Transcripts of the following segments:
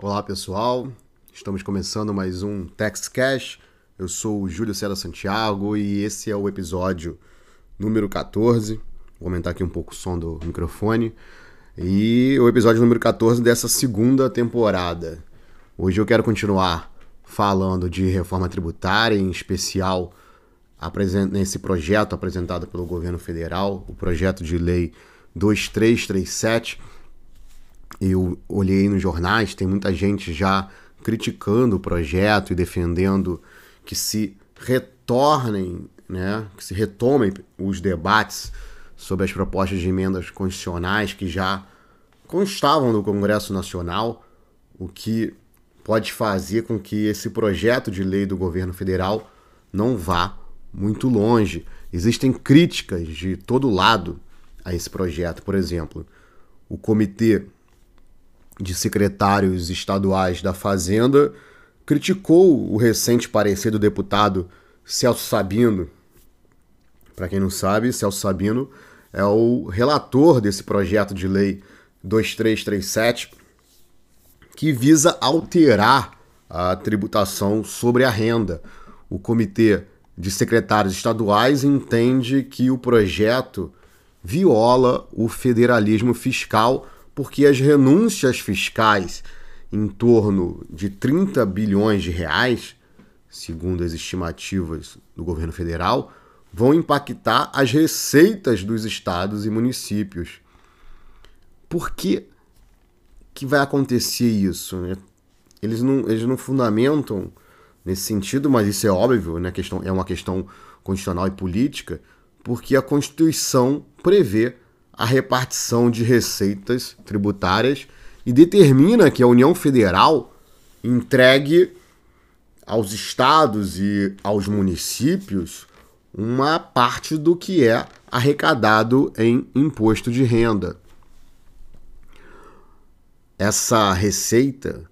Olá pessoal, estamos começando mais um Text Cash. Eu sou o Júlio César Santiago e esse é o episódio número 14. Vou aumentar aqui um pouco o som do microfone. E o episódio número 14 dessa segunda temporada. Hoje eu quero continuar falando de reforma tributária, em especial nesse projeto apresentado pelo governo federal, o projeto de lei 2337. Eu olhei nos jornais, tem muita gente já criticando o projeto e defendendo que se retornem, né, que se retomem os debates sobre as propostas de emendas constitucionais que já constavam no Congresso Nacional, o que pode fazer com que esse projeto de lei do governo federal não vá muito longe. Existem críticas de todo lado a esse projeto. Por exemplo, o Comitê de Secretários Estaduais da Fazenda criticou o recente parecer do deputado Celso Sabino. Para quem não sabe, Celso Sabino é o relator desse projeto de lei 2337 que visa alterar a tributação sobre a renda. O Comitê de Secretários Estaduais entende que o projeto viola o federalismo fiscal porque as renúncias fiscais em torno de 30 bilhões de reais, segundo as estimativas do governo federal, vão impactar as receitas dos estados e municípios. Por que, que vai acontecer isso? Né? Eles, não, eles não fundamentam nesse sentido, mas isso é óbvio, né? questão, é uma questão constitucional e política, porque a Constituição prevê a repartição de receitas tributárias e determina que a União Federal entregue aos estados e aos municípios uma parte do que é arrecadado em imposto de renda. Essa receita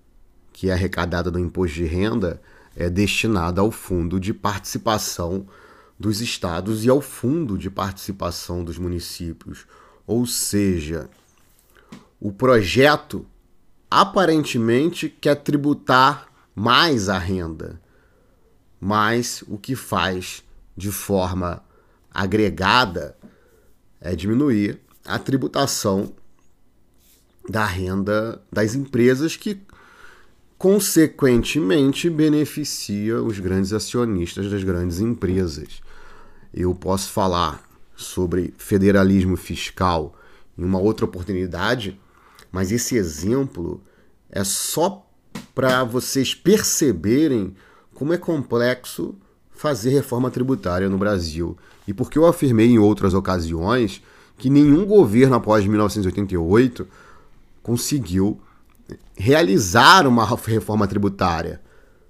que é arrecadada no imposto de renda é destinada ao fundo de participação dos estados e ao fundo de participação dos municípios. Ou seja, o projeto aparentemente quer tributar mais a renda, mas o que faz de forma agregada é diminuir a tributação da renda das empresas que consequentemente beneficia os grandes acionistas das grandes empresas. Eu posso falar sobre federalismo fiscal em uma outra oportunidade, mas esse exemplo é só para vocês perceberem como é complexo fazer reforma tributária no Brasil. E porque eu afirmei em outras ocasiões que nenhum governo após 1988 conseguiu realizar uma reforma tributária.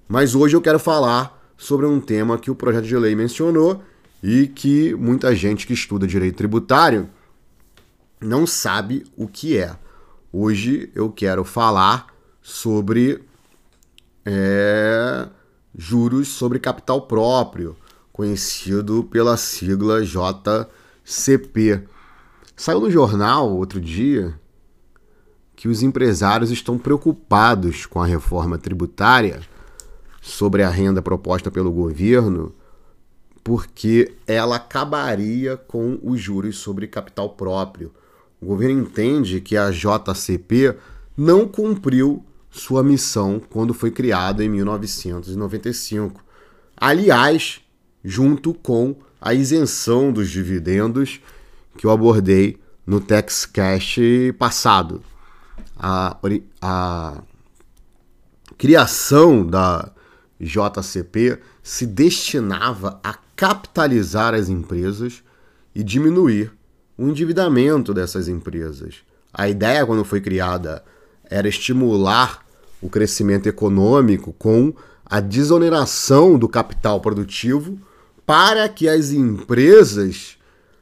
Mas hoje eu quero falar sobre um tema que o projeto de lei mencionou e que muita gente que estuda direito tributário não sabe o que é. Hoje eu quero falar sobre é, juros sobre capital próprio, conhecido pela sigla JCP. Saiu no jornal outro dia que os empresários estão preocupados com a reforma tributária sobre a renda proposta pelo governo, porque ela acabaria com os juros sobre capital próprio. O governo entende que a JCP não cumpriu sua missão quando foi criada em 1995. Aliás, junto com a isenção dos dividendos que eu abordei no TextCast passado a, a criação da JCP se destinava a capitalizar as empresas e diminuir o endividamento dessas empresas. A ideia, quando foi criada, era estimular o crescimento econômico com a desoneração do capital produtivo para que as empresas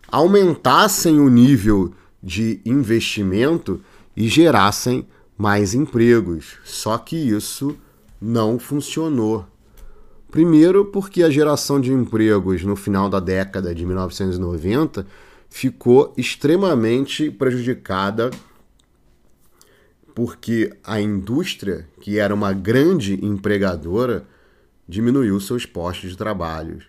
aumentassem o nível de investimento e gerassem mais empregos. Só que isso não funcionou. Primeiro, porque a geração de empregos no final da década de 1990 ficou extremamente prejudicada porque a indústria, que era uma grande empregadora, diminuiu seus postos de trabalho.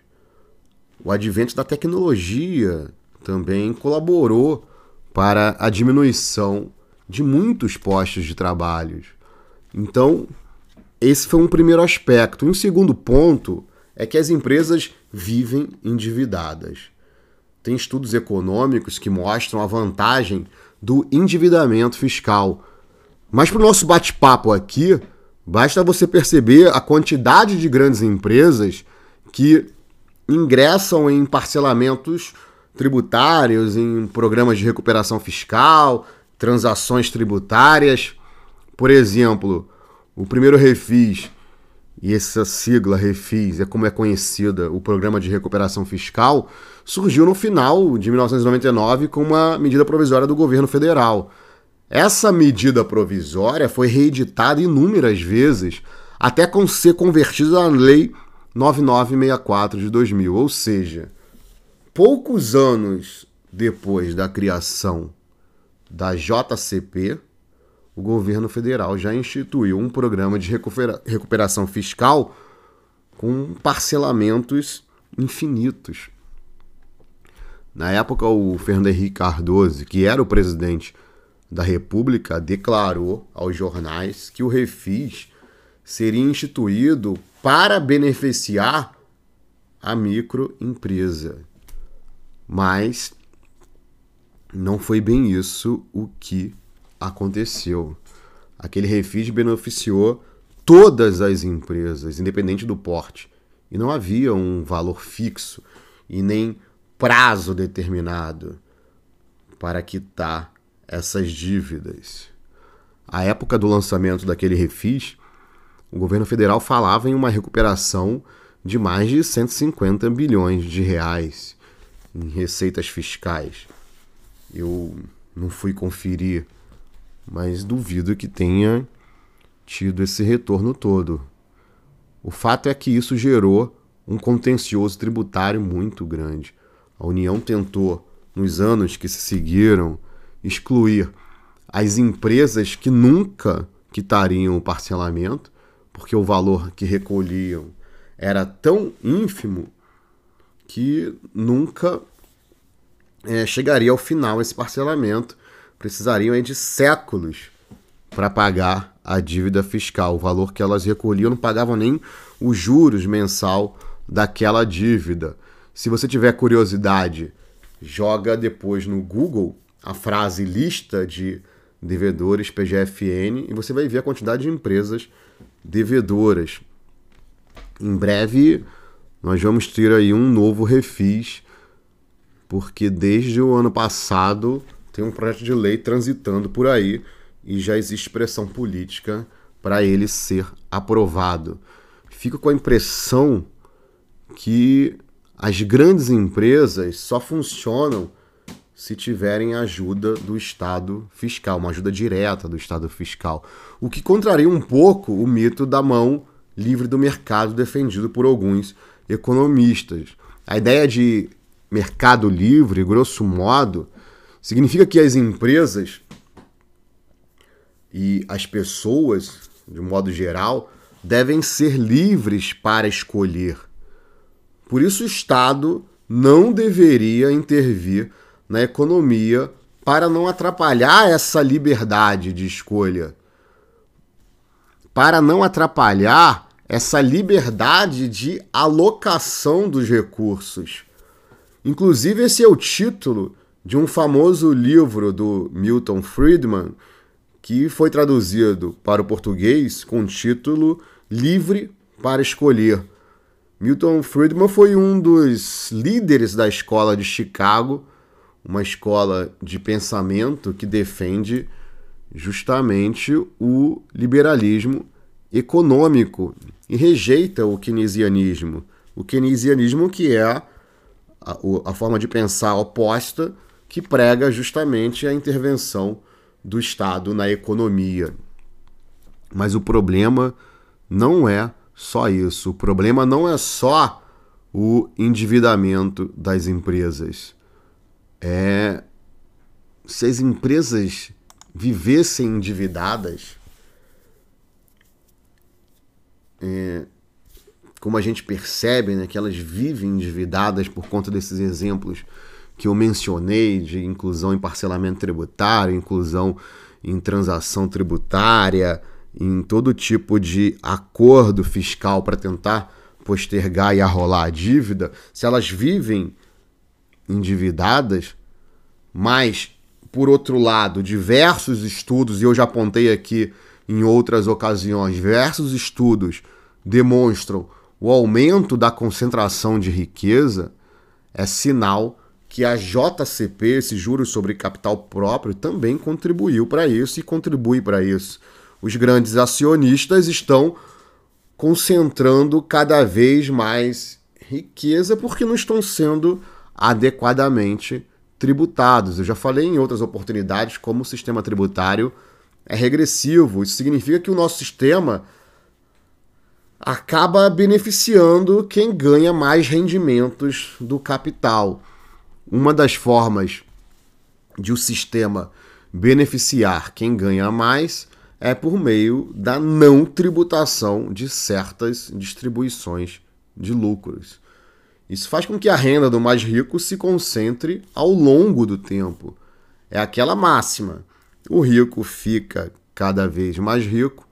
O advento da tecnologia também colaborou para a diminuição de muitos postos de trabalho. Então, esse foi um primeiro aspecto. Um segundo ponto é que as empresas vivem endividadas. Tem estudos econômicos que mostram a vantagem do endividamento fiscal. Mas para o nosso bate-papo aqui, basta você perceber a quantidade de grandes empresas que ingressam em parcelamentos tributários, em programas de recuperação fiscal, transações tributárias. Por exemplo, o primeiro refis, e essa sigla refis é como é conhecida, o programa de recuperação fiscal, surgiu no final de 1999 com uma medida provisória do governo federal. Essa medida provisória foi reeditada inúmeras vezes até ser convertida na Lei 9964 de 2000, ou seja, poucos anos depois da criação da JCP, o governo federal já instituiu um programa de recupera recuperação fiscal com parcelamentos infinitos. Na época, o Fernando Henrique Cardoso, que era o presidente da República, declarou aos jornais que o refis seria instituído para beneficiar a microempresa. Mas não foi bem isso o que aconteceu. Aquele refis beneficiou todas as empresas, independente do porte. E não havia um valor fixo e nem prazo determinado para quitar essas dívidas. À época do lançamento daquele refis, o governo federal falava em uma recuperação de mais de 150 bilhões de reais em receitas fiscais. Eu não fui conferir, mas duvido que tenha tido esse retorno todo. O fato é que isso gerou um contencioso tributário muito grande. A União tentou, nos anos que se seguiram, excluir as empresas que nunca quitariam o parcelamento, porque o valor que recolhiam era tão ínfimo que nunca é, chegaria ao final esse parcelamento. Precisariam de séculos para pagar a dívida fiscal. O valor que elas recolhiam não pagavam nem os juros mensal daquela dívida. Se você tiver curiosidade, joga depois no Google a frase lista de devedores PGFN e você vai ver a quantidade de empresas devedoras. Em breve nós vamos ter aí um novo refis, porque desde o ano passado tem um projeto de lei transitando por aí e já existe pressão política para ele ser aprovado. Fico com a impressão que as grandes empresas só funcionam se tiverem ajuda do Estado fiscal, uma ajuda direta do Estado fiscal. O que contraria um pouco o mito da mão livre do mercado defendido por alguns economistas. A ideia de mercado livre, grosso modo, significa que as empresas e as pessoas, de modo geral, devem ser livres para escolher. Por isso, o Estado não deveria intervir na economia para não atrapalhar essa liberdade de escolha. Para não atrapalhar essa liberdade de alocação dos recursos. Inclusive, esse é o título de um famoso livro do Milton Friedman, que foi traduzido para o português com o título Livre para Escolher. Milton Friedman foi um dos líderes da escola de Chicago, uma escola de pensamento que defende justamente o liberalismo econômico e rejeita o keynesianismo. O keynesianismo que é a, a forma de pensar oposta que prega justamente a intervenção do Estado na economia. Mas o problema não é só isso. O problema não é só o endividamento das empresas. É se as empresas vivessem endividadas, é, como a gente percebe, né, que elas vivem endividadas por conta desses exemplos que eu mencionei de inclusão em parcelamento tributário, inclusão em transação tributária, em todo tipo de acordo fiscal para tentar postergar e arrolar a dívida, se elas vivem endividadas, mas por outro lado, diversos estudos, e eu já apontei aqui em outras ocasiões, diversos estudos demonstram o aumento da concentração de riqueza, é sinal que a JCP, esse juros sobre capital próprio, também contribuiu para isso e contribui para isso. Os grandes acionistas estão concentrando cada vez mais riqueza porque não estão sendo adequadamente tributados. Eu já falei em outras oportunidades como o sistema tributário é regressivo. Isso significa que o nosso sistema acaba beneficiando quem ganha mais rendimentos do capital. Uma das formas de o sistema beneficiar quem ganha mais é por meio da não tributação de certas distribuições de lucros. Isso faz com que a renda do mais rico se concentre ao longo do tempo. É aquela máxima: o rico fica cada vez mais rico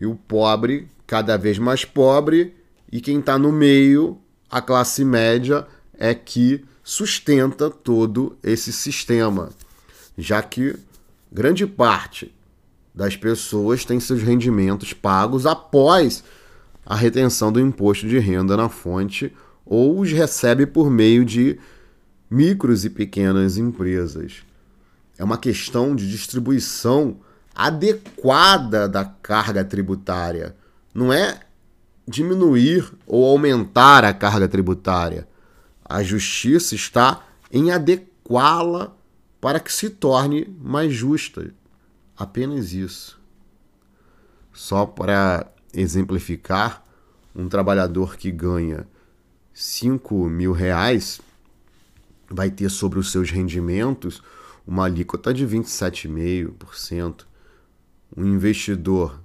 e o pobre cada vez mais pobre, e quem está no meio, a classe média, é que sustenta todo esse sistema, já que grande parte das pessoas tem seus rendimentos pagos após a retenção do imposto de renda na fonte ou os recebe por meio de micros e pequenas empresas. É uma questão de distribuição adequada da carga tributária. Não é diminuir ou aumentar a carga tributária. A justiça está em adequá-la para que se torne mais justa. Apenas isso. Só para exemplificar, um trabalhador que ganha 5 mil reais vai ter sobre os seus rendimentos uma alíquota de 27,5%. Um investidor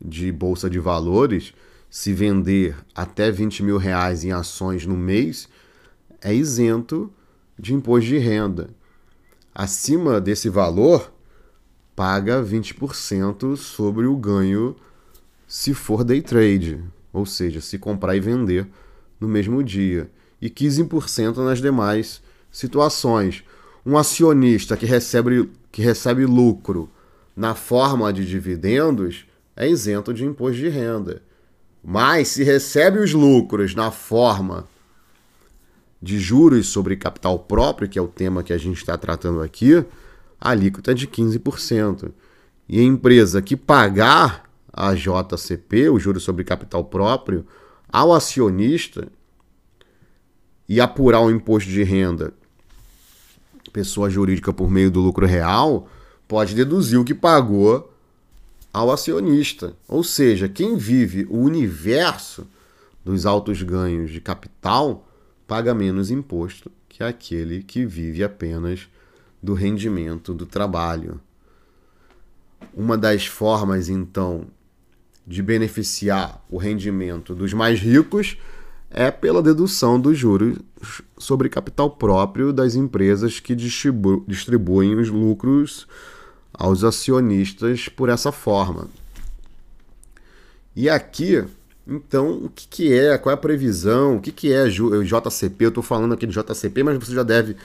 de bolsa de valores, se vender até 20 mil reais em ações no mês, é isento de imposto de renda. Acima desse valor, paga 20% sobre o ganho se for day trade, ou seja, se comprar e vender no mesmo dia, e 15% nas demais situações. Um acionista que recebe, que recebe lucro na forma de dividendos é isento de imposto de renda. Mas se recebe os lucros na forma de juros sobre capital próprio, que é o tema que a gente está tratando aqui, a alíquota é de 15%. E a empresa que pagar a JCP, o juros sobre capital próprio, ao acionista e apurar o imposto de renda, pessoa jurídica por meio do lucro real, pode deduzir o que pagou ao acionista. Ou seja, quem vive o universo dos altos ganhos de capital paga menos imposto que aquele que vive apenas do rendimento do trabalho. Uma das formas, então, de beneficiar o rendimento dos mais ricos é pela dedução dos juros sobre capital próprio das empresas que distribu distribuem os lucros aos acionistas por essa forma. E aqui, então, o que, que é? Qual é a previsão? O que, que é JCP? Eu estou falando aqui de JCP, mas você já deve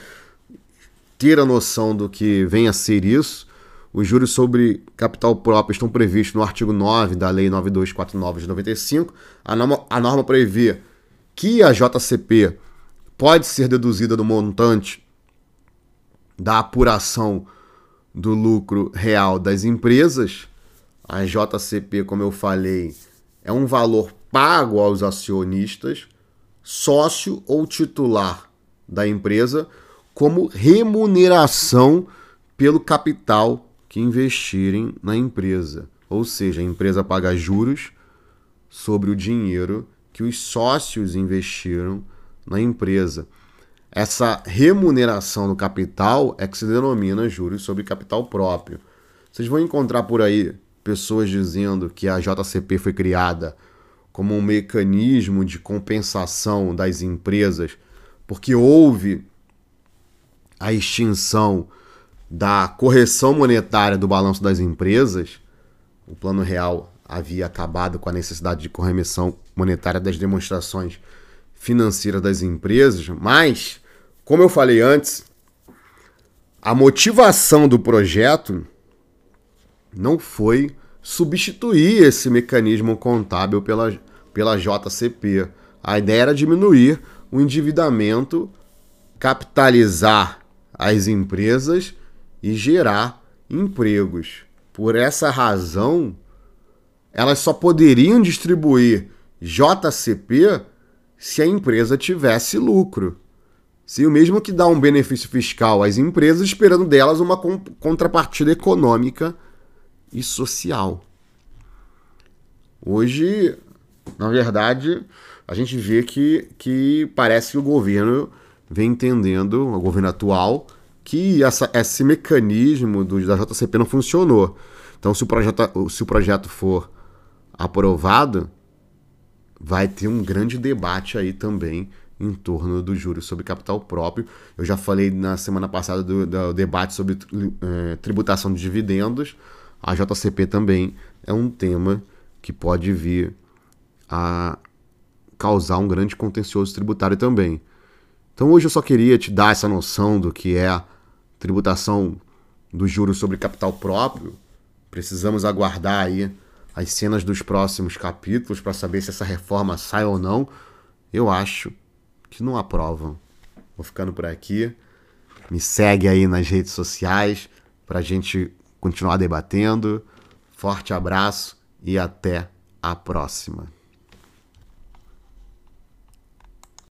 ter a noção do que vem a ser isso. Os juros sobre capital próprio estão previstos no artigo 9 da Lei 9249 de 95. A norma, a norma prevê que a JCP pode ser deduzida do montante da apuração do lucro real das empresas. A JCP, como eu falei, é um valor pago aos acionistas, sócio ou titular da empresa, como remuneração pelo capital que investirem na empresa. Ou seja, a empresa paga juros sobre o dinheiro que os sócios investiram na empresa. essa remuneração do capital é que se denomina juros sobre capital próprio. Vocês vão encontrar por aí pessoas dizendo que a JCP foi criada como um mecanismo de compensação das empresas, porque houve a extinção da correção monetária do balanço das empresas. O Plano Real havia acabado com a necessidade de correção monetária das demonstrações financeiras das empresas, mas, como eu falei antes, a motivação do projeto não foi substituir esse mecanismo contábil pela, pela JCP. A ideia era diminuir o endividamento, capitalizar as empresas e gerar empregos. Por essa razão, elas só poderiam distribuir JCP se a empresa tivesse lucro. Se o mesmo que dá um benefício fiscal às empresas, esperando delas uma contrapartida econômica e social. Hoje, na verdade, a gente vê que, que parece que o governo vem entendendo, o governo atual, que essa, esse mecanismo do, da JCP não funcionou. Então, se o projeto, se o projeto for aprovado, vai ter um grande debate aí também em torno do juros sobre capital próprio. Eu já falei na semana passada do, do debate sobre é, tributação de dividendos. A JCP também é um tema que pode vir a causar um grande contencioso tributário também. Então hoje eu só queria te dar essa noção do que é a tributação dos juros sobre capital próprio. Precisamos aguardar aí as cenas dos próximos capítulos para saber se essa reforma sai ou não, eu acho que não aprovam. Vou ficando por aqui. Me segue aí nas redes sociais para a gente continuar debatendo. Forte abraço e até a próxima.